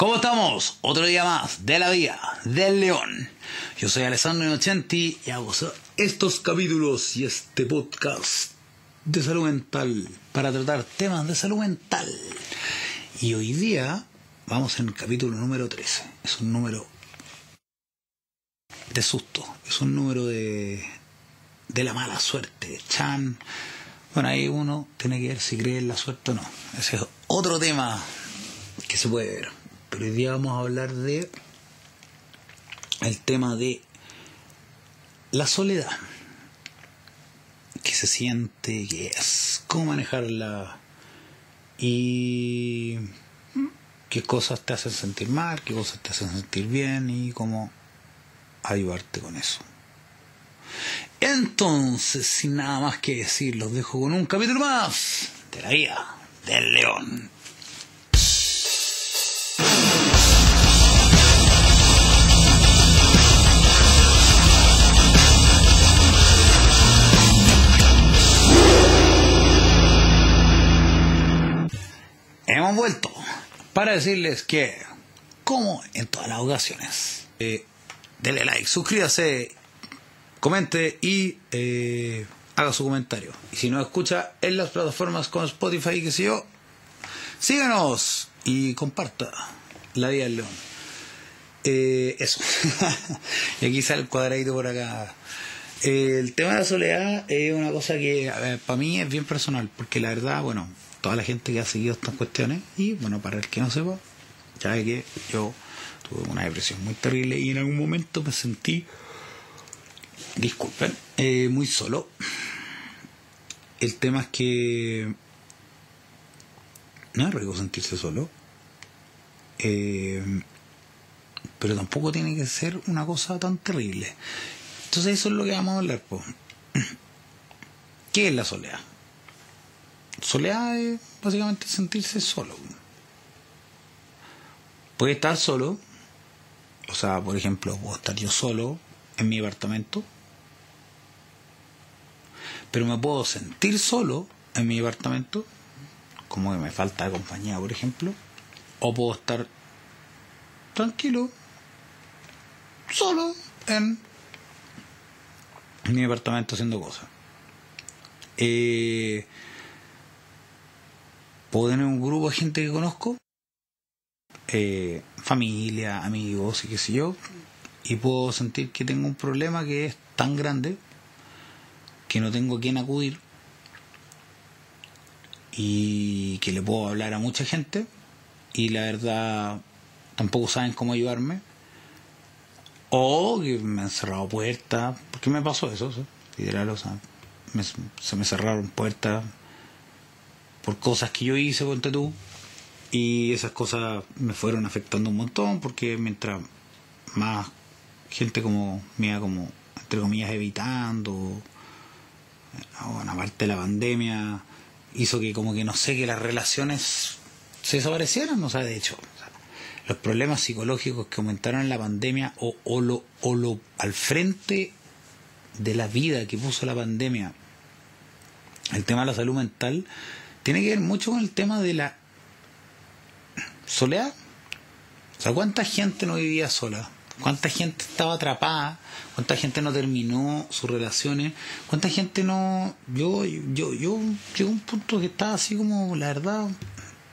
¿Cómo estamos? Otro día más de la vida del león. Yo soy Alessandro Inocenti y hago estos capítulos y este podcast de salud mental para tratar temas de salud mental. Y hoy día vamos en el capítulo número 13. Es un número de susto, es un número de, de la mala suerte. Chan. Bueno, ahí uno tiene que ver si cree en la suerte o no. Ese es otro tema que se puede ver. Hoy día vamos a hablar de el tema de la soledad. ¿Qué se siente? ¿Qué es? ¿Cómo manejarla? Y qué cosas te hacen sentir mal, qué cosas te hacen sentir bien y cómo ayudarte con eso. Entonces, sin nada más que decir, los dejo con un capítulo más de la vida del león. Hemos vuelto para decirles que, como en todas las ocasiones, eh, denle like, suscríbase, comente y eh, haga su comentario. Y si no escucha en las plataformas como Spotify y qué sé yo, síganos y comparta la vida del león. Eh, eso. y aquí sale el cuadradito por acá. Eh, el tema de la soledad es una cosa que para mí es bien personal, porque la verdad, bueno, toda la gente que ha seguido estas cuestiones, y bueno, para el que no sepa, ya que yo tuve una depresión muy terrible y en algún momento me sentí, disculpen, eh, muy solo. El tema es que no es rico sentirse solo, eh, pero tampoco tiene que ser una cosa tan terrible. Entonces eso es lo que vamos a hablar. Po. ¿Qué es la soledad? Soledad es básicamente sentirse solo. Puede estar solo, o sea, por ejemplo, puedo estar yo solo en mi apartamento, pero me puedo sentir solo en mi apartamento, como que me falta compañía, por ejemplo, o puedo estar tranquilo, solo en mi apartamento haciendo cosas. Eh, puedo tener un grupo de gente que conozco, eh, familia, amigos y qué sé yo, y puedo sentir que tengo un problema que es tan grande que no tengo a quién acudir y que le puedo hablar a mucha gente y la verdad tampoco saben cómo ayudarme. O que me han cerrado puertas porque me pasó eso literal o sea se me cerraron puertas por cosas que yo hice contra tú. Y esas cosas me fueron afectando un montón porque mientras más gente como me como entre comillas evitando bueno, aparte de la pandemia hizo que como que no sé que las relaciones se desaparecieran o sea de hecho los problemas psicológicos que aumentaron en la pandemia o, o, lo, o lo al frente de la vida que puso la pandemia el tema de la salud mental tiene que ver mucho con el tema de la soledad. O sea, ¿cuánta gente no vivía sola? ¿Cuánta gente estaba atrapada? ¿Cuánta gente no terminó sus relaciones? ¿Cuánta gente no... Yo, yo, yo llegué a un punto que estaba así como, la verdad,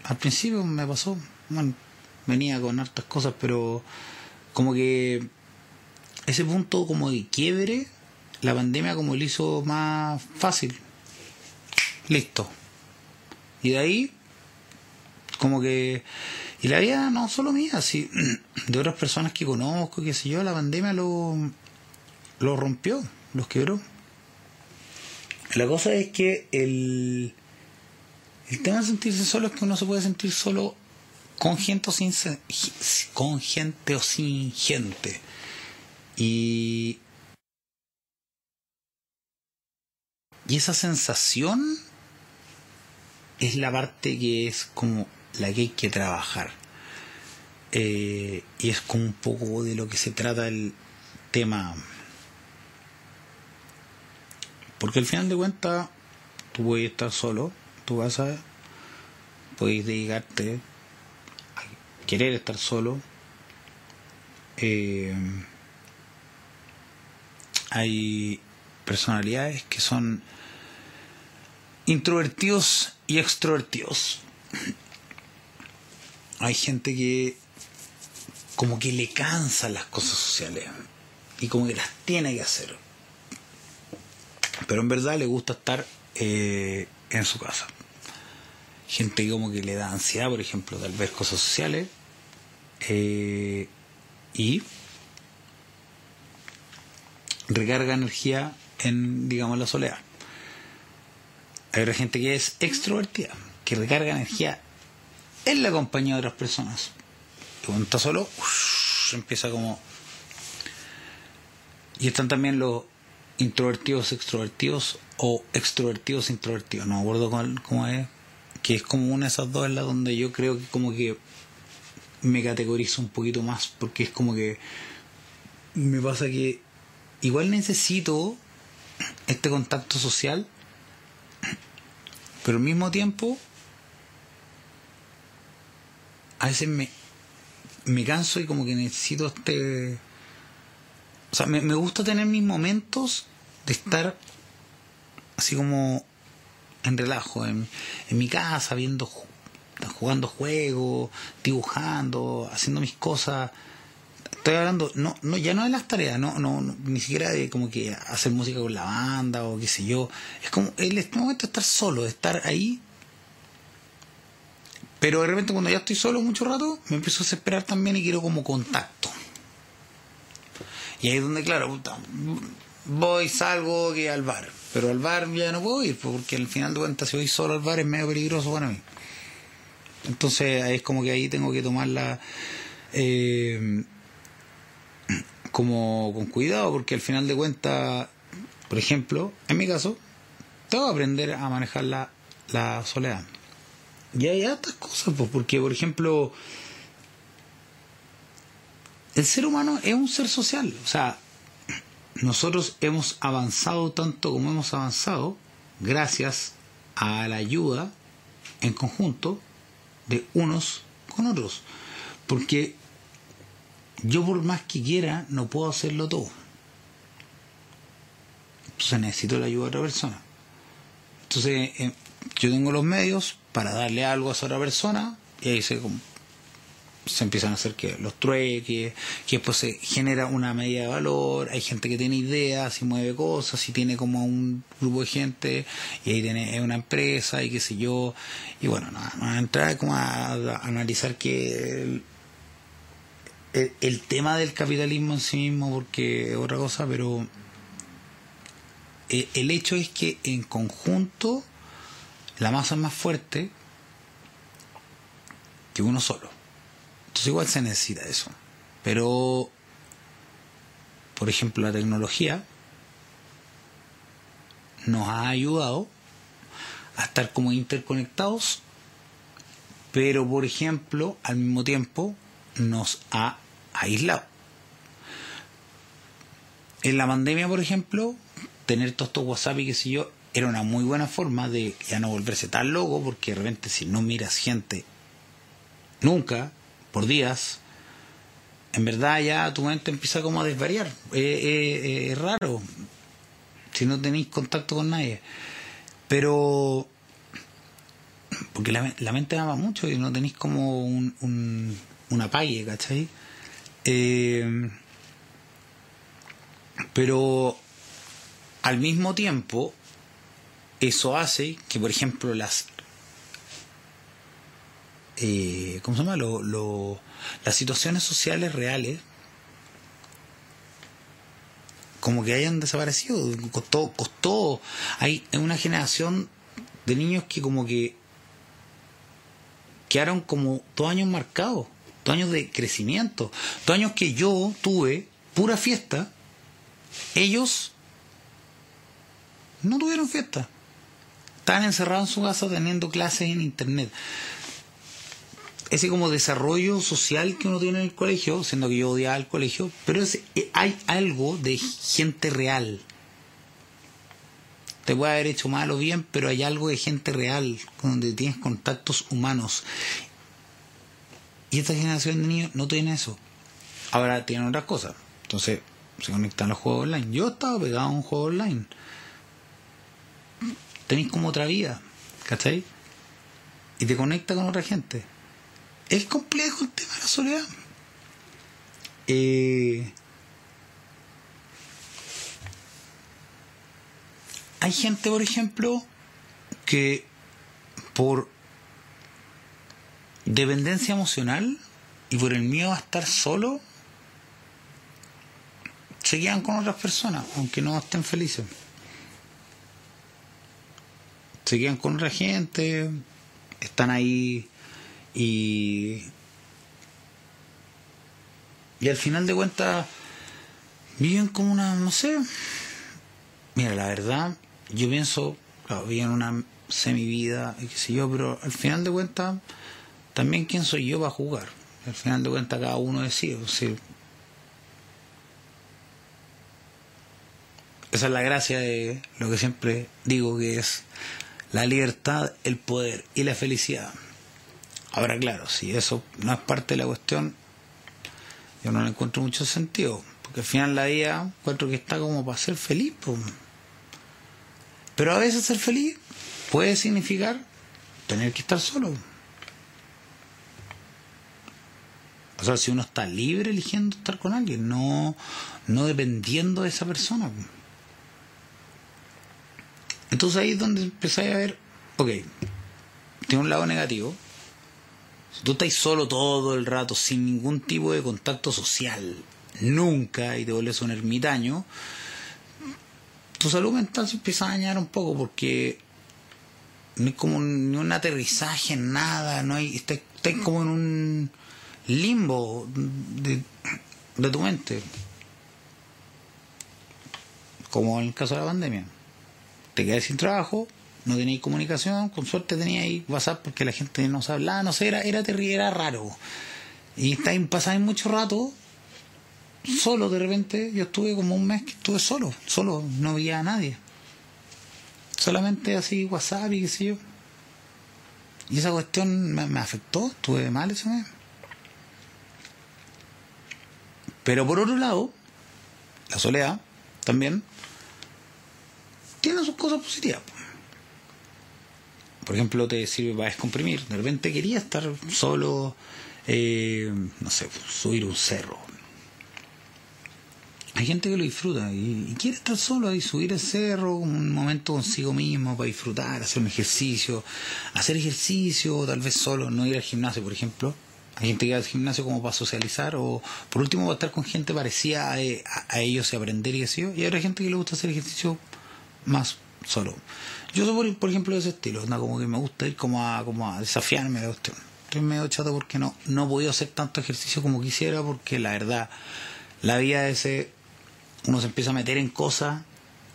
al principio me pasó, bueno, venía con hartas cosas, pero como que ese punto como de quiebre, la pandemia como lo hizo más fácil. Listo, y de ahí, como que. Y la vida no solo mía, sí, de otras personas que conozco, qué sé yo, la pandemia lo, lo rompió, los quebró. La cosa es que el, el tema de sentirse solo es que uno se puede sentir solo con gente o sin, con gente o sin gente. Y, y esa sensación es la parte que es como la que hay que trabajar. Eh, y es como un poco de lo que se trata el tema. Porque al final de cuentas, tú puedes estar solo, tú vas a, puedes dedicarte querer estar solo. Eh, hay personalidades que son introvertidos y extrovertidos. Hay gente que como que le cansan las cosas sociales y como que las tiene que hacer. Pero en verdad le gusta estar eh, en su casa. Gente que como que le da ansiedad, por ejemplo, de ver cosas sociales. Eh, y recarga energía en, digamos, la soledad. Hay otra gente que es extrovertida, que recarga energía en la compañía de otras personas. Y cuando está solo, empieza como... Y están también los introvertidos extrovertidos o extrovertidos introvertidos. No me acuerdo cómo, es. Que es como una de esas dos en la donde yo creo que como que me categorizo un poquito más. Porque es como que me pasa que igual necesito este contacto social, pero al mismo tiempo a veces me, me canso y como que necesito este... O sea, me, me gusta tener mis momentos de estar así como en relajo, en, en mi casa, viendo, jugando juegos, dibujando, haciendo mis cosas estoy hablando, no, no, ya no de las tareas, no, no, ni siquiera de como que hacer música con la banda o qué sé yo. Es como el este momento de estar solo, de estar ahí. Pero de repente cuando ya estoy solo mucho rato, me empiezo a desesperar también y quiero como contacto. Y ahí es donde, claro, voy, salgo que al bar. Pero al bar ya no puedo ir, porque al final de cuentas si voy solo al bar es medio peligroso para mí. Entonces es como que ahí tengo que tomar la... Eh, como con cuidado, porque al final de cuentas, por ejemplo, en mi caso, tengo que aprender a manejar la, la soledad. Y hay otras cosas, pues, porque, por ejemplo, el ser humano es un ser social. O sea, nosotros hemos avanzado tanto como hemos avanzado gracias a la ayuda en conjunto de unos con otros. Porque yo por más que quiera no puedo hacerlo todo. Entonces necesito la ayuda de otra persona. Entonces eh, yo tengo los medios para darle algo a esa otra persona y ahí se, se empiezan a hacer que los trueques, que después se genera una medida de valor, hay gente que tiene ideas y mueve cosas y tiene como un grupo de gente y ahí tiene una empresa y qué sé yo. Y bueno, no, no entrar como a, a analizar que el, tema del capitalismo en sí mismo, porque es otra cosa, pero eh, el hecho es que en conjunto la masa es más fuerte que uno solo. Entonces igual se necesita eso. Pero, por ejemplo, la tecnología nos ha ayudado a estar como interconectados, pero por ejemplo, al mismo tiempo nos ha aislado. En la pandemia, por ejemplo, tener todos estos WhatsApp y qué sé yo, era una muy buena forma de ya no volverse tan loco, porque de repente si no miras gente nunca, por días, en verdad ya tu mente empieza como a desvariar. es raro si no tenéis contacto con nadie. Pero porque la, la mente ama mucho y no tenéis como un, un, una pague, ¿cachai? Eh, pero al mismo tiempo, eso hace que, por ejemplo, las. Eh, ¿Cómo se llama? Lo, las situaciones sociales reales como que hayan desaparecido. Costó, costó. Hay una generación de niños que como que quedaron como dos años marcados dos años de crecimiento, dos años que yo tuve pura fiesta, ellos no tuvieron fiesta. Estaban encerrados en su casa teniendo clases en internet. Ese como desarrollo social que uno tiene en el colegio, siendo que yo odiaba el colegio, pero eh, hay algo de gente real. Te puede haber hecho mal o bien, pero hay algo de gente real, donde tienes contactos humanos. Y esta generación de niños no tiene eso. Ahora tienen otras cosas. Entonces se conectan los juegos online. Yo estaba pegado a un juego online. Tenéis como otra vida, ¿cachai? Y te conecta con otra gente. Es complejo el tema de la soledad. Eh, hay gente, por ejemplo, que por dependencia emocional y por el miedo a estar solo, se quedan con otras personas, aunque no estén felices. Se quedan con otra gente, están ahí y. Y al final de cuentas viven como una, no sé. Mira, la verdad, yo pienso, viven una semivida y qué sé yo, pero al final de cuentas, también quién soy yo para jugar. Al final de cuentas, cada uno decide. esa es la gracia de lo que siempre digo que es la libertad, el poder y la felicidad. Ahora, claro, si eso no es parte de la cuestión, yo no le encuentro mucho sentido, porque al final la vida encuentro que está como para ser feliz. Pero a veces ser feliz puede significar tener que estar solo. O sea, si uno está libre eligiendo estar con alguien, no, no dependiendo de esa persona. Entonces ahí es donde empezáis a ver, ok, tiene un lado negativo. Si tú estás solo todo el rato, sin ningún tipo de contacto social, nunca, y te vuelves un ermitaño, tu salud mental se empieza a dañar un poco porque no hay como ni un aterrizaje, nada, no hay, estás, como en un limbo de, de tu mente, como en el caso de la pandemia te quedas sin trabajo, no tenéis comunicación, con suerte teníais WhatsApp porque la gente no se hablaba, no sé, era, era terrible, era raro. Y pasáis mucho rato solo de repente, yo estuve como un mes que estuve solo, solo, no veía a nadie. Solamente así WhatsApp y qué sé yo. Y esa cuestión me, me afectó, estuve mal ese mes. Pero por otro lado, la soledad también tiene sus cosas positivas. Por ejemplo, te sirve para descomprimir. De repente quería estar solo, eh, no sé, subir un cerro. Hay gente que lo disfruta y, quiere estar solo y subir el cerro, un momento consigo mismo para disfrutar, hacer un ejercicio, hacer ejercicio, tal vez solo, no ir al gimnasio, por ejemplo. Hay gente que va al gimnasio como para socializar o por último para estar con gente parecida a, a, ellos y aprender y así. Y otra gente que le gusta hacer ejercicio más solo. Yo soy, por, ejemplo, de ese estilo, como que me gusta ir como a, como a desafiarme la cuestión. Estoy medio chato porque no, no podido hacer tanto ejercicio como quisiera, porque la verdad, la vida ese, uno se empieza a meter en cosas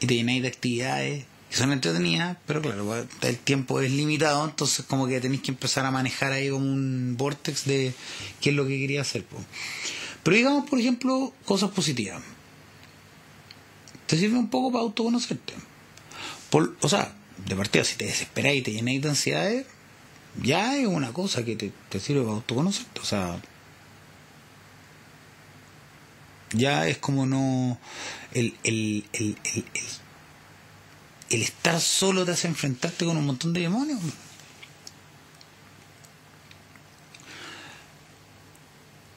y te llenáis de actividades que son entretenidas, pero claro, el tiempo es limitado, entonces como que tenéis que empezar a manejar ahí como un vortex de qué es lo que quería hacer. Pero digamos, por ejemplo, cosas positivas. Te sirve un poco para autoconocerte o sea, de partida, si te desesperas y te llenas de ansiedades, ya es una cosa que te, sirve para autoconocerte. O sea, ya es como no. El, el, el, el estar solo te hace enfrentarte con un montón de demonios.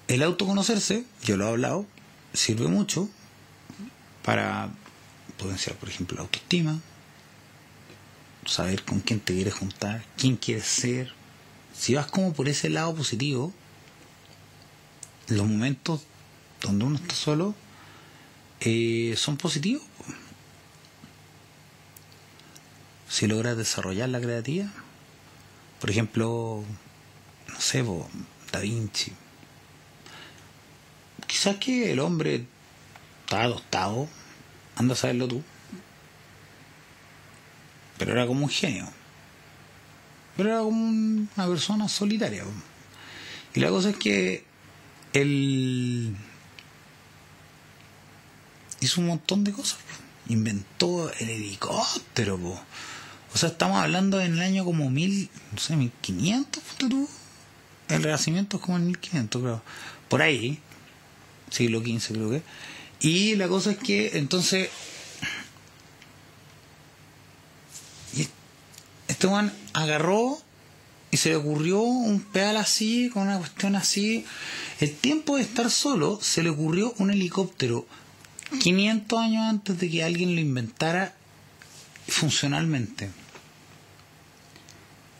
El autoconocerse, yo lo he hablado, sirve mucho para potenciar, por ejemplo, la autoestima, saber con quién te quieres juntar, quién quieres ser. Si vas como por ese lado positivo, los momentos donde uno está solo eh, son positivos. Si logras desarrollar la creatividad, por ejemplo, no sé, Da Vinci. Quizás que el hombre está adoptado, anda a saberlo tú pero era como un genio. Pero era como una persona solitaria. Y la cosa es que él hizo un montón de cosas. Inventó el helicóptero. O sea, estamos hablando en el año como mil, no sé, 1500, tú. el Renacimiento es como en 1500, creo. Por ahí, siglo XV creo que. Y la cosa es que entonces este Juan agarró y se le ocurrió un pedal así, con una cuestión así. El tiempo de estar solo se le ocurrió un helicóptero 500 años antes de que alguien lo inventara funcionalmente.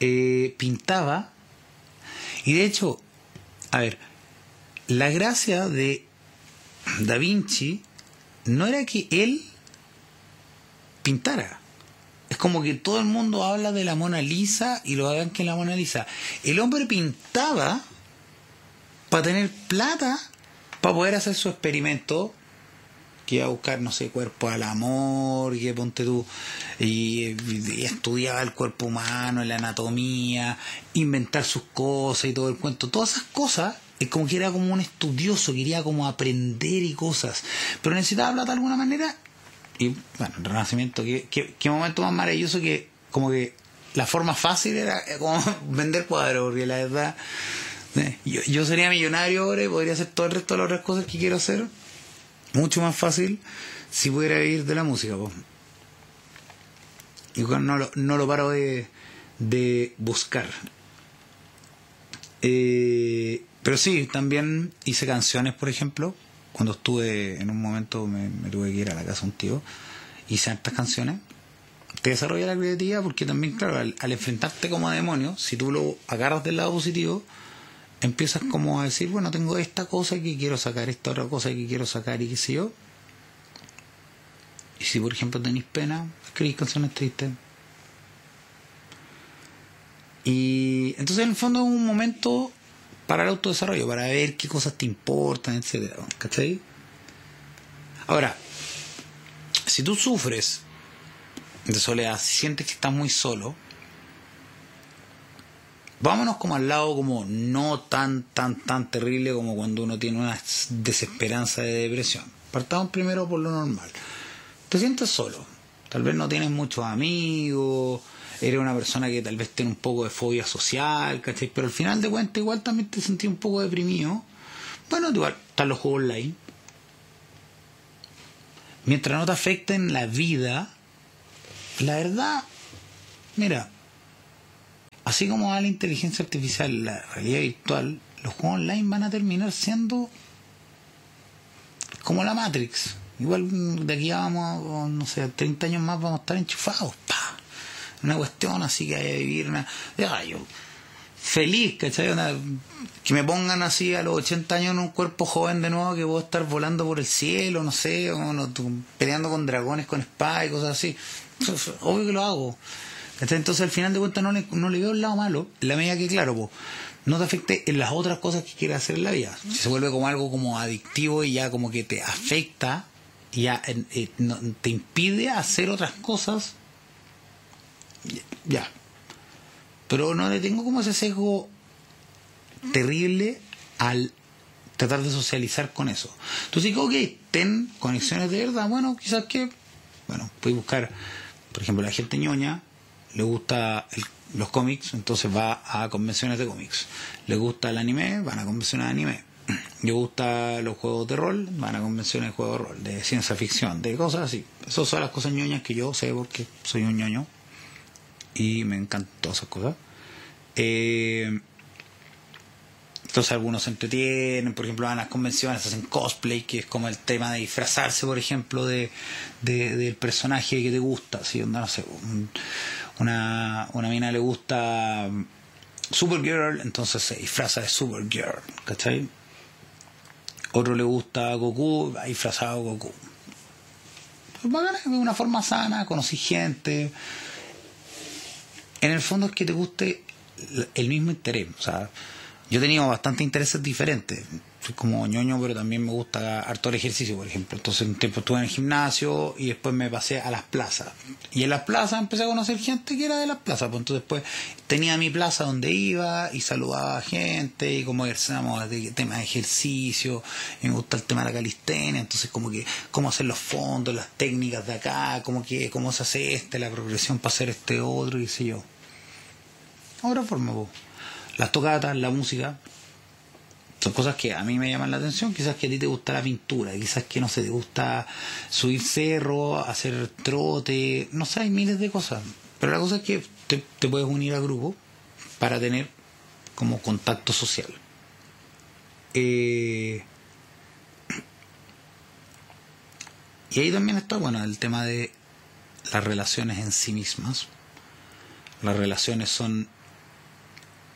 Eh, pintaba y de hecho, a ver, la gracia de Da Vinci no era que él pintara. Es como que todo el mundo habla de la Mona Lisa y lo hagan que la Mona Lisa. El hombre pintaba para tener plata para poder hacer su experimento que iba a buscar, no sé, cuerpo al amor, y que ponte tú, y, estudiaba el cuerpo humano, la anatomía, inventar sus cosas y todo el cuento, todas esas cosas, es como que era como un estudioso, quería como aprender y cosas, pero necesitaba plata de alguna manera, y bueno, el renacimiento, qué, qué, momento más maravilloso que como que la forma fácil era como vender cuadros, porque la verdad, eh, yo, yo sería millonario ahora y podría hacer todo el resto de las otras cosas que quiero hacer mucho más fácil si pudiera vivir de la música. Y no lo, no lo paro de, de buscar. Eh, pero sí, también hice canciones, por ejemplo. Cuando estuve en un momento, me, tuve que ir a la casa de un tío, hice estas canciones. Te desarrolla la creatividad porque también, claro, al, al enfrentarte como a demonio, si tú lo agarras del lado positivo, empiezas como a decir, bueno, tengo esta cosa que quiero sacar, esta otra cosa que quiero sacar y qué sé yo. Y si por ejemplo tenéis pena, escribís canciones tristes. Y entonces en el fondo es un momento para el autodesarrollo, para ver qué cosas te importan, etcétera, ¿cachai? Ahora, si tú sufres de soledad, si sientes que estás muy solo, vámonos como al lado como no tan, tan, tan terrible como cuando uno tiene una desesperanza de depresión. Partamos primero por lo normal. Te sientes solo. Tal vez no tienes muchos amigos, eres una persona que tal vez tiene un poco de fobia social, ¿cachai? Pero al final de cuentas igual también te sentí un poco deprimido. Bueno, igual están los juegos online. Mientras no te afecten la vida, la verdad, mira, así como a la inteligencia artificial, la realidad virtual, los juegos online van a terminar siendo como la Matrix. Igual de aquí a vamos, no sé, 30 años más vamos a estar enchufados. ¡pa! Una cuestión así que hay que vivir una... yo feliz, ¿cachai? que me pongan así a los 80 años en un cuerpo joven de nuevo que puedo estar volando por el cielo, no sé, o peleando con dragones, con espadas y cosas así. Obvio que lo hago. Entonces al final de cuentas no le, no le veo el lado malo, en la medida que claro, no te afecte en las otras cosas que quieres hacer en la vida. Si se vuelve como algo como adictivo y ya como que te afecta ya eh, te impide hacer otras cosas, ya. Pero no le tengo como ese sesgo terrible al tratar de socializar con eso. Entonces digo, ok, ten conexiones de verdad, bueno, quizás que, bueno, puedes buscar, por ejemplo, la gente ñoña, le gusta los cómics, entonces va a convenciones de cómics. Le gusta el anime, van a convenciones de anime. Le gusta los juegos de rol, van a convenciones de juegos de rol, de ciencia ficción, de cosas así. Esas son las cosas ñoñas que yo sé porque soy un ñoño y me encantan todas esas cosas. Eh, entonces algunos se entretienen, por ejemplo, van a las convenciones, hacen cosplay, que es como el tema de disfrazarse, por ejemplo, de, del personaje que te gusta. ¿sí? No sé, una, una mina le gusta Supergirl, entonces se disfraza de Supergirl, ¿cachai? Otro le gusta Goku, disfrazado Goku. Pues de una forma sana, conocí gente. En el fondo es que te guste el mismo interés, o sea, yo he tenido bastantes intereses diferentes. Soy como ñoño, pero también me gusta harto el ejercicio, por ejemplo. Entonces un tiempo estuve en el gimnasio y después me pasé a las plazas. Y en las plazas empecé a conocer gente que era de las plazas. Pues entonces después tenía mi plaza donde iba y saludaba a gente y como ejercíamos de tema de ejercicio. Y me gusta el tema de la calistenia. Entonces como que cómo hacer los fondos, las técnicas de acá, cómo, que, cómo se hace este, la progresión para hacer este otro, y sé yo. Ahora forma vos. Las tocatas, la música, son cosas que a mí me llaman la atención, quizás que a ti te gusta la pintura, quizás que no sé, te gusta subir cerro, hacer trote, no sé, hay miles de cosas. Pero la cosa es que te, puedes unir al grupo para tener como contacto social. Eh, y ahí también está, bueno, el tema de las relaciones en sí mismas. Las relaciones son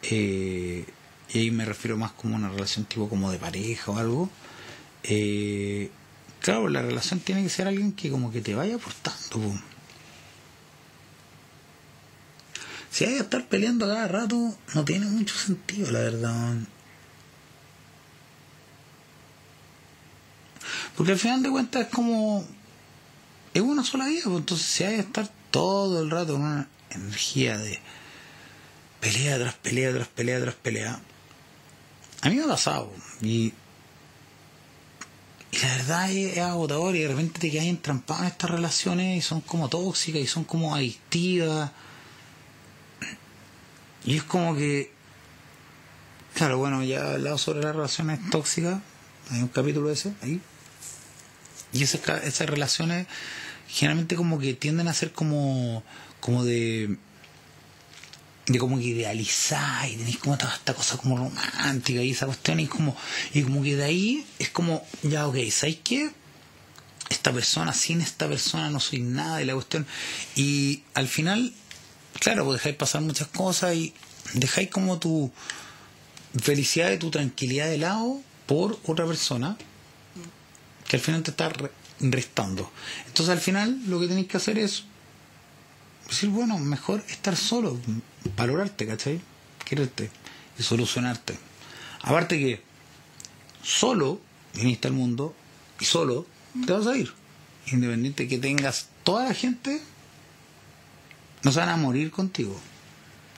eh, y ahí me refiero más como una relación tipo como de pareja o algo, eh, claro, la relación tiene que ser alguien que como que te vaya aportando. Si hay que estar peleando cada rato, no tiene mucho sentido, la verdad. Porque al final de cuentas es como... Es una sola vida, entonces si hay que estar todo el rato con una energía de pelea tras pelea tras pelea tras pelea, a mí me ha pasado. Y, y la verdad es, agotador y de repente te quedas entrampado en estas relaciones y son como tóxicas y son como adictivas. Y es como que, claro, bueno, ya he hablado sobre las relaciones tóxicas, hay un capítulo ese, ahí. Y esas, esas relaciones generalmente como que tienden a ser como, como de de como que idealizar y tenéis como toda esta cosa como romántica y esa cuestión y como y como que de ahí es como ya ok ¿sabéis qué? esta persona sin esta persona no soy nada de la cuestión. Y al final claro pues dejáis pasar muchas cosas y dejáis como tu felicidad y tu tranquilidad de lado por otra persona que al final te está restando. Entonces al final lo que tenéis que hacer es decir bueno mejor estar solo valorarte, ¿cachai? Quererte y solucionarte. Aparte que solo viniste al mundo y solo te vas a ir. Independiente que tengas toda la gente, no se van a morir contigo.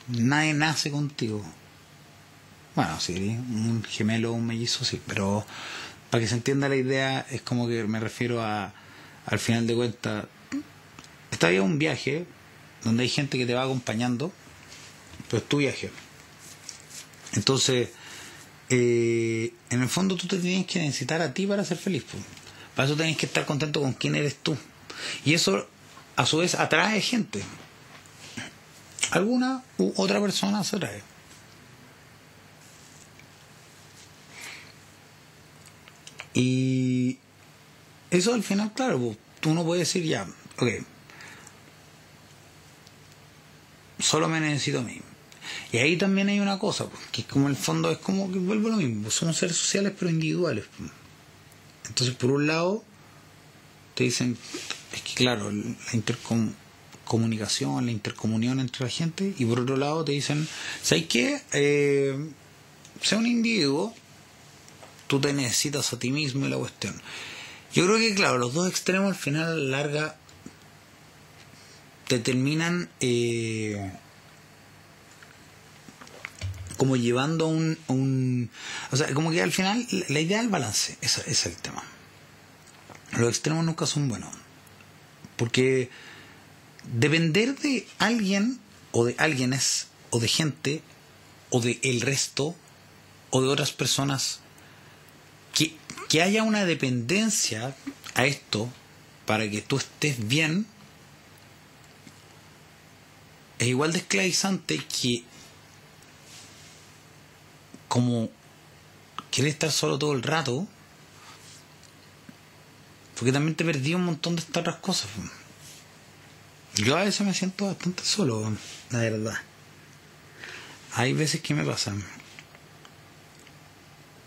Nadie nace contigo. Bueno, sí, un gemelo, un mellizo, sí, pero para que se entienda la idea, es como que me refiero a, al final de cuentas, está bien un viaje donde hay gente que te va acompañando, pero es tu viaje. Entonces, eh, en el fondo tú te tienes que necesitar a ti para ser feliz. Para eso tienes que estar contento con quién eres tú. Y eso, a su vez, atrae gente. Alguna u otra persona se atrae. Y eso al final, claro, tú no puedes decir ya, ok, solo me necesito a mí. Y ahí también hay una cosa, pues, que es como el fondo, es como que vuelvo lo mismo, somos seres sociales pero individuales. Pues. Entonces, por un lado, te dicen, es que claro, la intercomunicación, la intercomunión entre la gente, y por otro lado te dicen, ¿sabes qué? Eh, sea un individuo, tú te necesitas a ti mismo y la cuestión. Yo creo que, claro, los dos extremos al final, a la larga, te terminan eh, como llevando un, un, O sea, como que al final la idea del balance, ese, es el tema. Los extremos nunca son buenos. Porque depender de alguien, o de alguienes, o de gente, o de el resto, o de otras personas, que, que haya una dependencia a esto para que tú estés bien, es igual de esclavizante que como quiere estar solo todo el rato, porque también te perdí un montón de estas otras cosas. Yo a veces me siento bastante solo, la verdad. Hay veces que me pasan.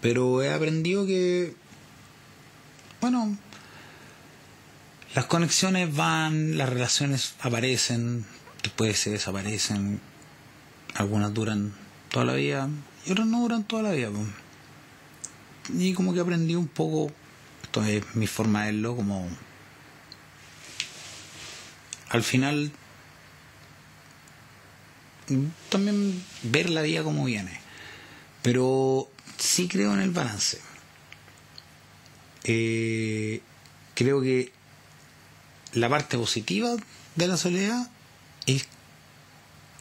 Pero he aprendido que, bueno, las conexiones van, las relaciones aparecen, después se desaparecen, algunas duran toda la vida, y otras no duran toda la vida. Y como que aprendí un poco, esto es mi forma de verlo, como al final también ver la vida como viene. Pero sí creo en el balance. Eh, creo que la parte positiva de la soledad es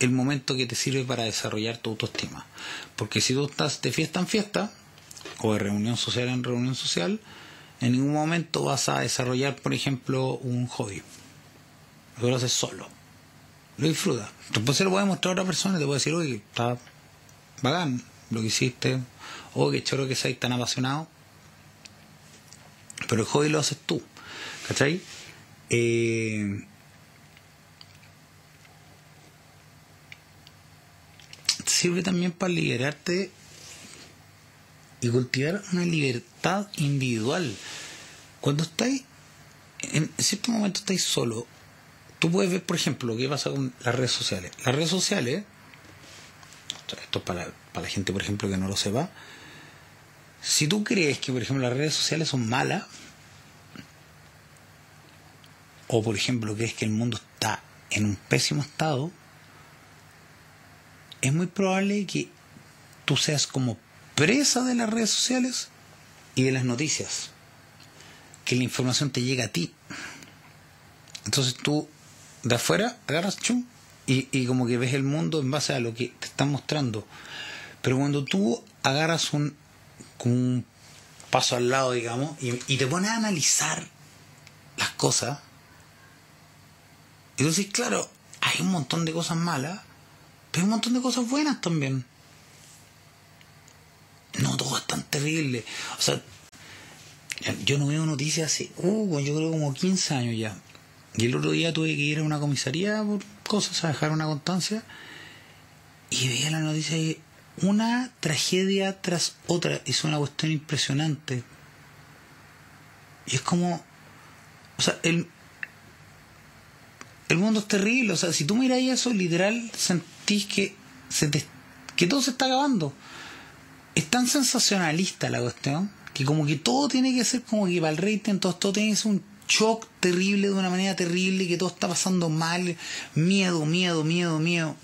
el momento que te sirve para desarrollar tu autoestima. Porque si tú estás de fiesta en fiesta, o de reunión social en reunión social, en ningún momento vas a desarrollar, por ejemplo, un hobby. Lo haces solo. Lo disfrutas. Después se lo puedes mostrar a otra persona y te puede decir, oye, está bacán lo que hiciste, o que choro que seas tan apasionado. Pero el hobby lo haces tú. ¿Cachai? Eh, sirve también para liberarte y cultivar una libertad individual. Cuando estáis, en cierto momento estáis solo, tú puedes ver, por ejemplo, lo que pasa con las redes sociales. Las redes sociales, esto es para, para la gente, por ejemplo, que no lo sepa, si tú crees que, por ejemplo, las redes sociales son malas, o por ejemplo crees que el mundo está en un pésimo estado, es muy probable que tú seas como presa de las redes sociales y de las noticias. Que la información te llega a ti. Entonces tú de afuera agarras chum y, y como que ves el mundo en base a lo que te están mostrando. Pero cuando tú agarras un, un paso al lado, digamos, y, y te pones a analizar las cosas, entonces, claro, hay un montón de cosas malas, pero hay un montón de cosas buenas también. No todo es tan terrible. O sea, yo no veo noticias hace, uh, yo creo como 15 años ya. Y el otro día tuve que ir a una comisaría por cosas, a dejar una constancia. Y veía la noticia y una tragedia tras otra. Es una cuestión impresionante. Y es como, o sea, el, el mundo es terrible. O sea, si tú miras eso, literal, sentís que, todo se está acabando. Es tan sensacionalista la cuestión que como que todo tiene que ser como que para el rating, entonces todo tiene que ser un shock terrible de una manera terrible, que todo está pasando mal, miedo, miedo, miedo, miedo.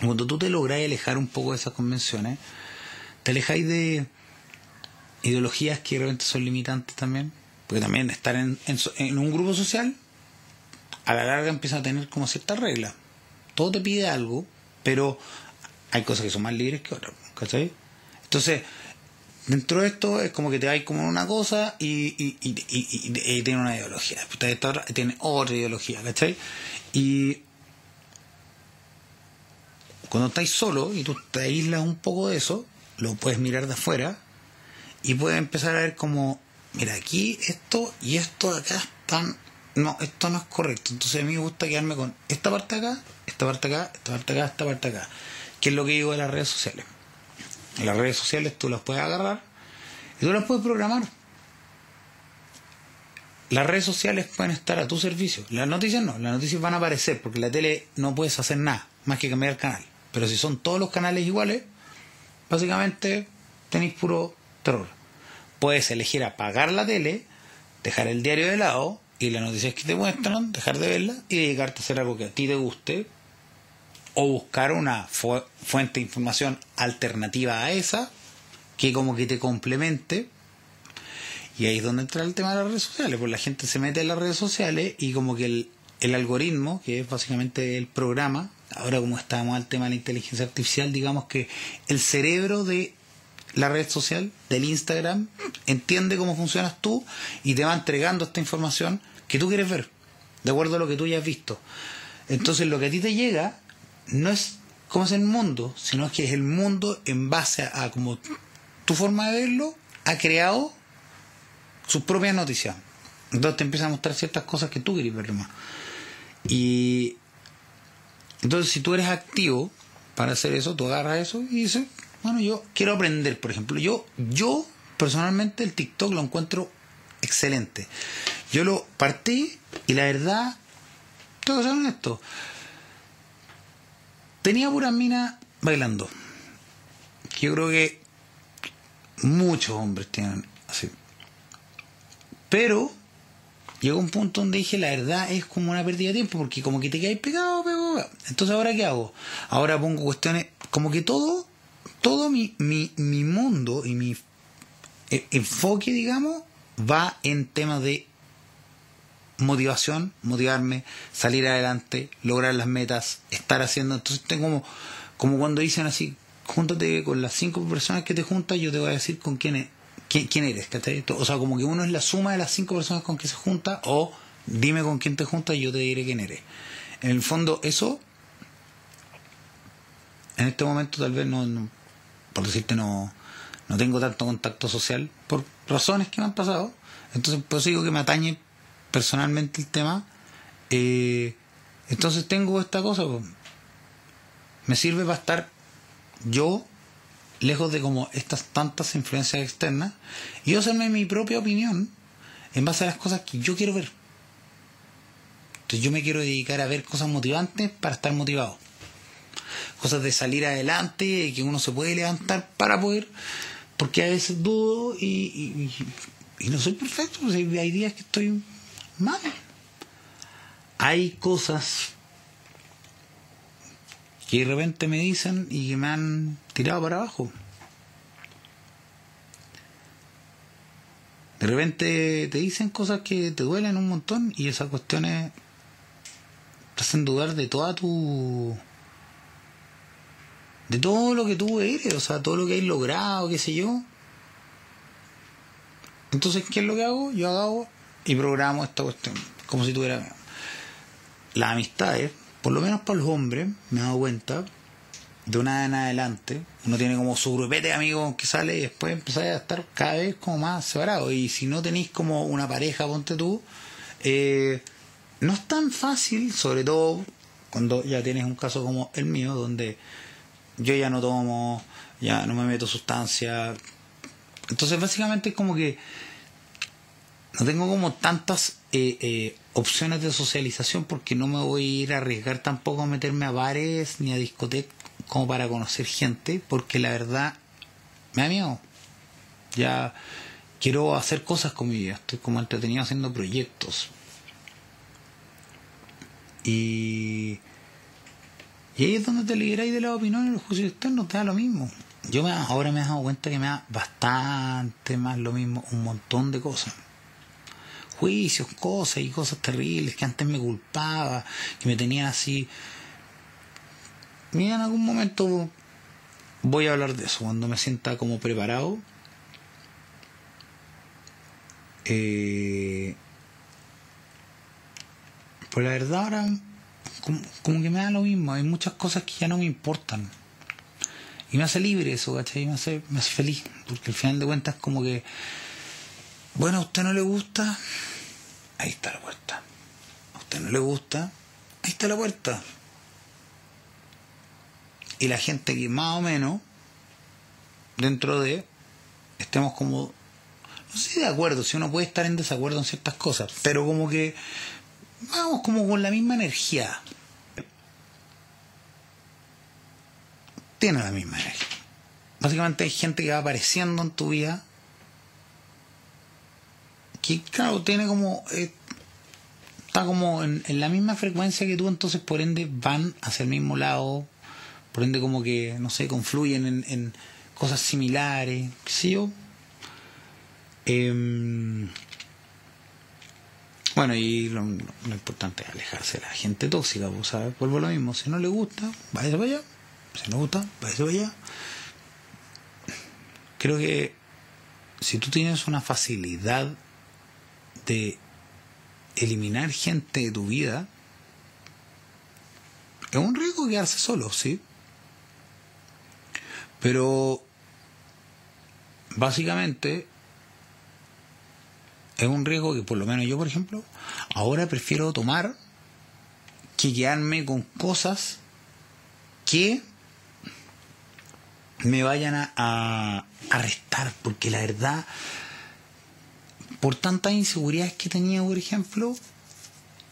Cuando tú te logras alejar un poco de esas convenciones, te alejáis de ideologías que realmente son limitantes también, porque también estar en, en un grupo social a la larga empieza a tener como ciertas reglas. Todo te pide algo, pero hay cosas que son más libres que otras, ¿cachai? Entonces, dentro de esto es como que te vais como una cosa y, y, y, tiene una ideología. Después otra, tiene otra ideología, ¿cachai? Y cuando estáis solo y tú te aíslas un poco de eso, lo puedes mirar de afuera y puedes empezar a ver como, mira, aquí esto y esto de acá están no, esto no es correcto. Entonces a mí me gusta quedarme con esta parte acá, esta parte acá, esta parte acá, esta parte acá. Que es lo que digo de las redes sociales. En las redes sociales tú las puedes agarrar y tú las puedes programar. Las redes sociales pueden estar a tu servicio. Las noticias no, las noticias van a aparecer porque la tele no puedes hacer nada más que cambiar el canal. Pero si son todos los canales iguales, básicamente tenéis puro terror. Puedes elegir apagar la tele, dejar el diario de lado y las noticias que te muestran, dejar de verlas y dedicarte a hacer algo que a ti te guste o buscar una fuente de información alternativa a esa que como que te complemente. Y ahí es donde entra el tema de las redes sociales, porque la gente se mete en las redes sociales y como que el, el algoritmo, que es básicamente el programa, ahora como estamos al tema de la inteligencia artificial, digamos que el cerebro de la red social, del Instagram, entiende cómo funcionas tú y te va entregando esta información que tú quieres ver, de acuerdo a lo que tú ya has visto. Entonces lo que a ti te llega no es cómo es el mundo, sino que es el mundo en base a, como tu forma de verlo ha creado sus propias noticias. Entonces te empieza a mostrar ciertas cosas que tú quieres ver más. Y entonces si tú eres activo para hacer eso, tú agarras eso y dices, bueno, yo quiero aprender, por ejemplo. Yo, yo personalmente el TikTok lo encuentro excelente. Yo lo partí y la verdad, que ser honesto, tenía puras minas bailando. Yo creo que muchos hombres tienen así. Pero llegó un punto donde dije, la verdad es como una pérdida de tiempo, porque como que te quedas pegado, pegado. Entonces, ¿ahora qué hago? Ahora pongo cuestiones, como que todo, todo mi, mi, mi mundo y mi enfoque, digamos, va en temas de motivación, motivarme, salir adelante, lograr las metas, estar haciendo. Entonces tengo como, como cuando dicen así, júntate con las cinco personas que te juntas, yo te voy a decir con quién, quién, quién eres. O sea, como que uno es la suma de las cinco personas con que se junta, o dime con quién te juntas y yo te diré quién eres. En el fondo, eso, en este momento tal vez no, por decirte, no, no tengo tanto contacto social, por razones que me han pasado. Entonces, pues digo que me atañe personalmente el tema. Eh, entonces tengo esta cosa, me sirve para estar yo lejos de como estas tantas influencias externas y hacerme mi propia opinión en base a las cosas que yo quiero ver. Entonces yo me quiero dedicar a ver cosas motivantes para estar motivado. Cosas de salir adelante, que uno se puede levantar para poder, porque a veces dudo y, y, no soy perfecto, pues hay días que estoy mal. Hay cosas que de repente me dicen y que me han tirado para abajo. De repente te dicen cosas que te duelen un montón y esas cuestiones te hacen dudar de toda tu de todo lo que tú eres, o sea, todo lo que has logrado, qué sé yo. Entonces, ¿qué es lo que hago? Yo hago y programo esta cuestión, como si tuviera las amistades por lo menos para los hombres, me he dado cuenta, de una en adelante, uno tiene como su grupete de amigos que sale y después empezáis a estar cada vez como más separados. Y si no tenéis como una pareja, ponte tú, eh, no es tan fácil, sobre todo cuando ya tienes un caso como el mío, donde yo ya no tomo, ya no me meto sustancia. Entonces básicamente es como que no tengo como tantas eh, eh, opciones de socialización porque no me voy a ir a arriesgar tampoco a meterme a bares ni a discotecas como para conocer gente porque la verdad me da miedo. Ya quiero hacer cosas con mi vida, estoy como entretenido haciendo proyectos. Y, y ahí es donde te liberáis de la opinión y los juicios externos, te da lo mismo. Yo me, ahora me he dado cuenta que me da bastante más lo mismo, un montón de cosas juicios, cosas y cosas terribles que antes me culpaba, que me tenían así. Mira, en algún momento voy a hablar de eso, cuando me sienta como preparado. Eh, pues la verdad ahora como, como, que me da lo mismo, hay muchas cosas que ya no me importan. Y me hace libre eso, ¿cachai? Me hace, me hace feliz, porque al final de cuentas como que, bueno, a usted no le gusta, ahí está la puerta. A usted no le gusta, ahí está la puerta. Y la gente que más o menos, dentro de, estemos como, no sé de acuerdo, si uno puede estar en desacuerdo en ciertas cosas, pero como que vamos como con la misma energía. Tiene la misma energía. Básicamente hay gente que va apareciendo en tu vida que claro, tiene como, eh, está como en, la misma frecuencia que tú, entonces por ende van hacia el mismo lado, por ende como que, no sé, confluyen en, cosas similares, ¿sí yo? Em, bueno, y lo, importante es alejarse de la gente tóxica, pues, ¿sabes? Vuelvo lo mismo, si no le gusta, váyase para allá, si no le gusta, váyase para allá. Creo que si tú tienes una facilidad de eliminar gente de tu vida, es un riesgo quedarse solo, ¿sí? Pero básicamente es un riesgo que por lo menos yo, por ejemplo, ahora prefiero tomar que quedarme con cosas que me vayan a, a, porque la verdad por tantas inseguridades que tenía, por ejemplo,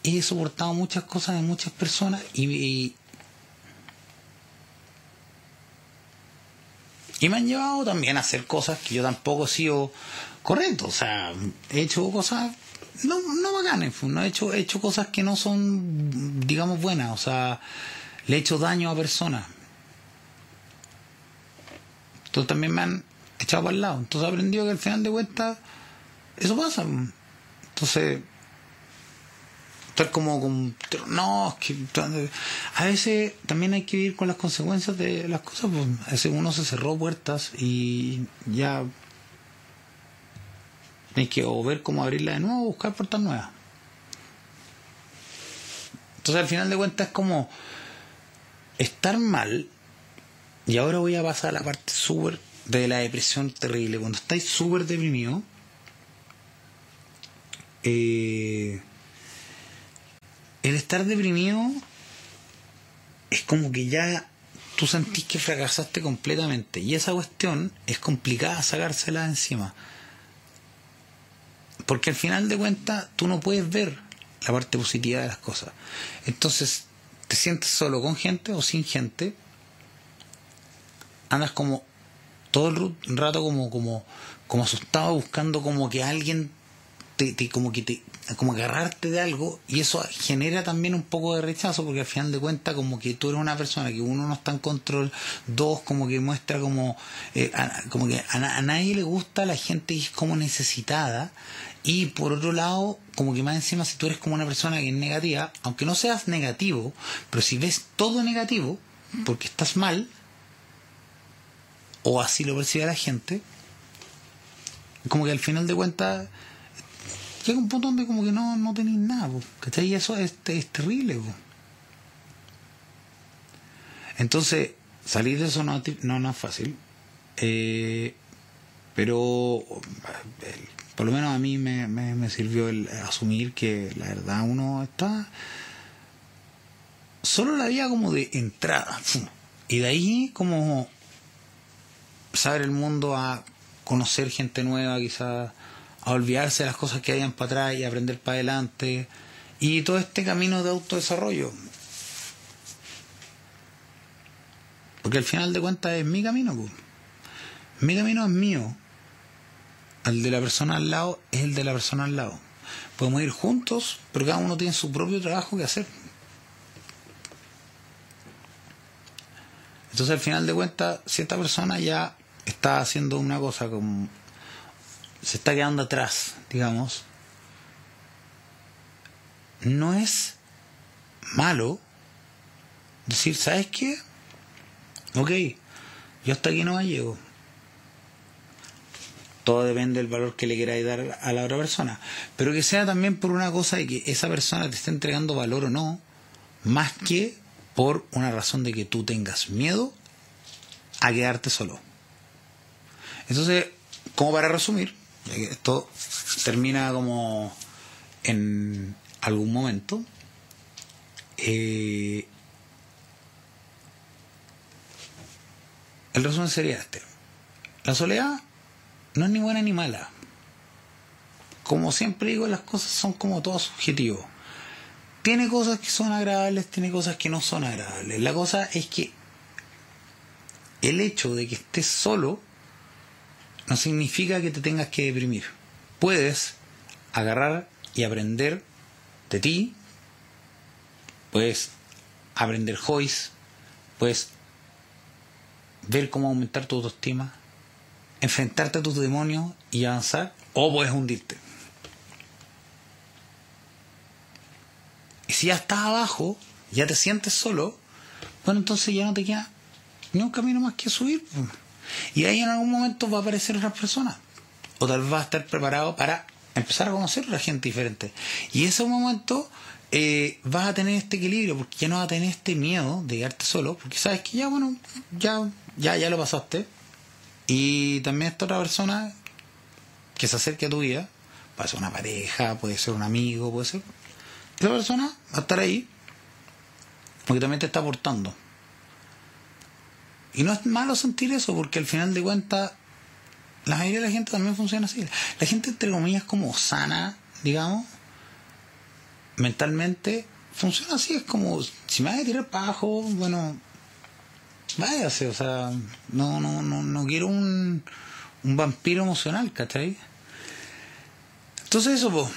he soportado muchas cosas de muchas personas y, y, me han llevado también a hacer cosas que yo tampoco he sido correcto. O sea, he hecho cosas no, no bacanes, no he hecho, he hecho cosas que no son, digamos, buenas. O sea, le he hecho daño a personas. Entonces también me han echado para el lado. Entonces he aprendido que al final de cuentas eso pasa. Entonces, estar como con no es que a veces también hay que vivir con las consecuencias de las cosas pues a veces uno se cerró puertas y ya hay que o ver cómo abrirla de nuevo o buscar puertas nuevas. Entonces al final de cuentas es como estar mal y ahora voy a pasar a la parte súper de la depresión terrible. Cuando estáis súper deprimido eh, el estar deprimido es como que ya tú sentís que fracasaste completamente. Y esa cuestión es complicada sacársela encima porque al final de cuentas tú no puedes ver la parte positiva de las cosas. Entonces te sientes solo con gente o sin gente andas como todo el rato como como como asustado buscando como que alguien como que te como agarrarte de algo y eso genera también un poco de rechazo porque al final de cuentas como que tú eres una persona que uno no está en control dos como que muestra como eh, como que a, nadie le gusta la gente que es como necesitada y por otro lado como que más encima si tú eres como una persona que es negativa aunque no seas negativo pero si ves todo negativo porque estás mal o así lo percibe la gente como que al final de cuentas llega un punto donde como que no, no tenéis nada, ¿cachai? Y eso es, es terrible, Entonces, salir de eso no, no, es fácil. Eh, pero por lo menos a mí me, me, sirvió el asumir que la verdad uno está solo la vía como de entrada y de ahí como saber el mundo a conocer gente nueva quizás a olvidarse de las cosas que hayan para atrás y aprender para adelante. Y todo este camino de autodesarrollo. Porque al final de cuentas es mi camino. Mi camino es mío. El de la persona al lado es el de la persona al lado. Podemos ir juntos, pero cada uno tiene su propio trabajo que hacer. Entonces al final de cuentas, si esta persona ya está haciendo una cosa como se está quedando atrás, digamos, no es malo decir, ¿sabes qué? Ok, yo hasta aquí no me llego. Todo depende del valor que le queráis dar a la otra persona. Pero que sea también por una cosa de que esa persona te esté entregando valor o no, más que por una razón de que tú tengas miedo a quedarte solo. Entonces, como para resumir, esto termina como en algún momento. Eh, el resumen sería este. La soledad no es ni buena ni mala. Como siempre digo, las cosas son como todo subjetivo. Tiene cosas que son agradables, tiene cosas que no son agradables. La cosa es que el hecho de que estés solo no significa que te tengas que deprimir. Puedes agarrar y aprender de ti, puedes aprender hobbies, puedes ver cómo aumentar tu autoestima, enfrentarte a tus demonios y avanzar, o puedes hundirte. Y si ya estás abajo, ya te sientes solo, bueno, entonces ya no te queda ni un camino más que subir. Y ahí en algún momento va a aparecer otra persona. O tal vez va a estar preparado para empezar a conocer a la gente diferente. Y ese momento eh, vas a tener este equilibrio, porque ya no vas a tener este miedo de quedarte solo, porque sabes que ya, bueno, ya, ya, ya lo pasaste. Y también esta otra persona que se acerque a tu vida, puede ser una pareja, puede ser un amigo, puede ser. Esa persona va a estar ahí, porque también te está aportando. Y no es malo sentir eso, porque al final de cuentas, la mayoría de la gente también funciona así. La gente, entre comillas, como sana, digamos, mentalmente, funciona así. Es como, si me vas a tirar para bueno, váyase, o sea, no, no, no, no quiero un, un vampiro emocional, ¿cachai? Entonces eso, pues,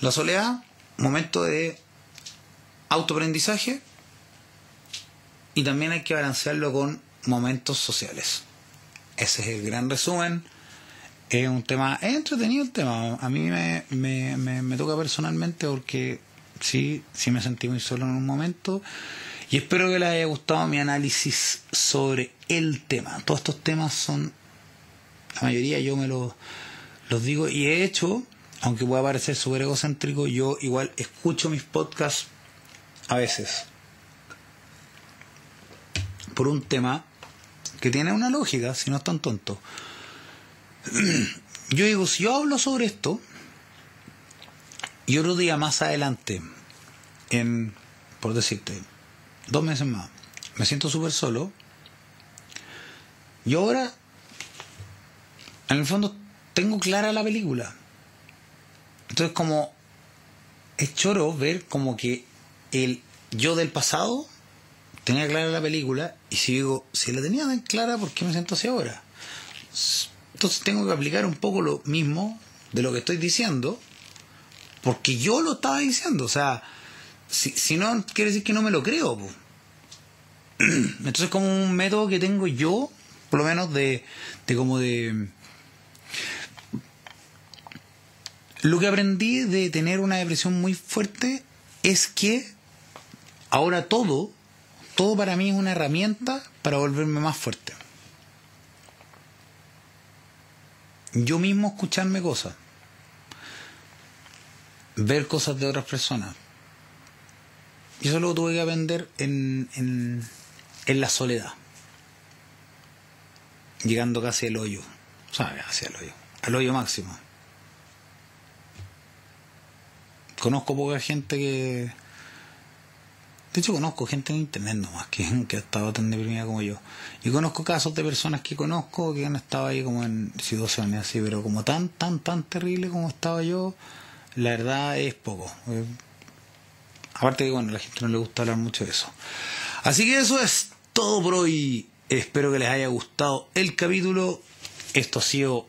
la soledad, momento de autoaprendizaje, y también hay que balancearlo con momentos sociales. Ese es el gran resumen. Es un tema, es entretenido el tema. A mí me, me, me, toca personalmente porque sí, sí me sentí muy solo en un momento. Y espero que les haya gustado mi análisis sobre el tema. Todos estos temas son, la mayoría yo me los, digo y he hecho, aunque pueda parecer súper egocéntrico, yo igual escucho mis podcasts a veces por un tema que tiene una lógica, si no es tan tonto. Yo digo, si yo hablo sobre esto, y otro día más adelante, en, por decirte, dos meses más, me siento súper solo, y ahora, en el fondo, tengo clara la película. Entonces, como es choro ver como que el yo del pasado tenía clara la película y si digo, si la tenía tan clara, ¿por qué me siento así ahora? Entonces tengo que aplicar un poco lo mismo de lo que estoy diciendo, porque yo lo estaba diciendo, o sea, si, si no, quiere decir que no me lo creo. Entonces como un método que tengo yo, por lo menos de, de como de... Lo que aprendí de tener una depresión muy fuerte es que ahora todo todo para mí es una herramienta para volverme más fuerte. Yo mismo escucharme cosas, ver cosas de otras personas. Y eso lo tuve que aprender en, en, en la soledad, llegando casi al hoyo, ¿sabes? Hacia el hoyo, al hoyo máximo. Conozco poca gente que de hecho, conozco gente en internet nomás que, que ha estado tan deprimida como yo. Y conozco casos de personas que conozco que han estado ahí como en situaciones así, pero como tan, tan, tan terrible como estaba yo, la verdad es poco. Aparte que, bueno, a la gente no le gusta hablar mucho de eso. Así que eso es todo por hoy. Espero que les haya gustado el capítulo. Esto ha sido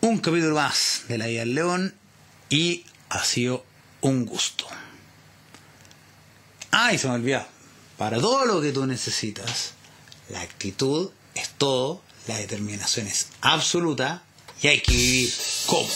un capítulo más de La Vida del León y ha sido un gusto. Ay, se me olvidó. Para todo lo que tú necesitas, la actitud es todo, la determinación es absoluta y hay que vivir como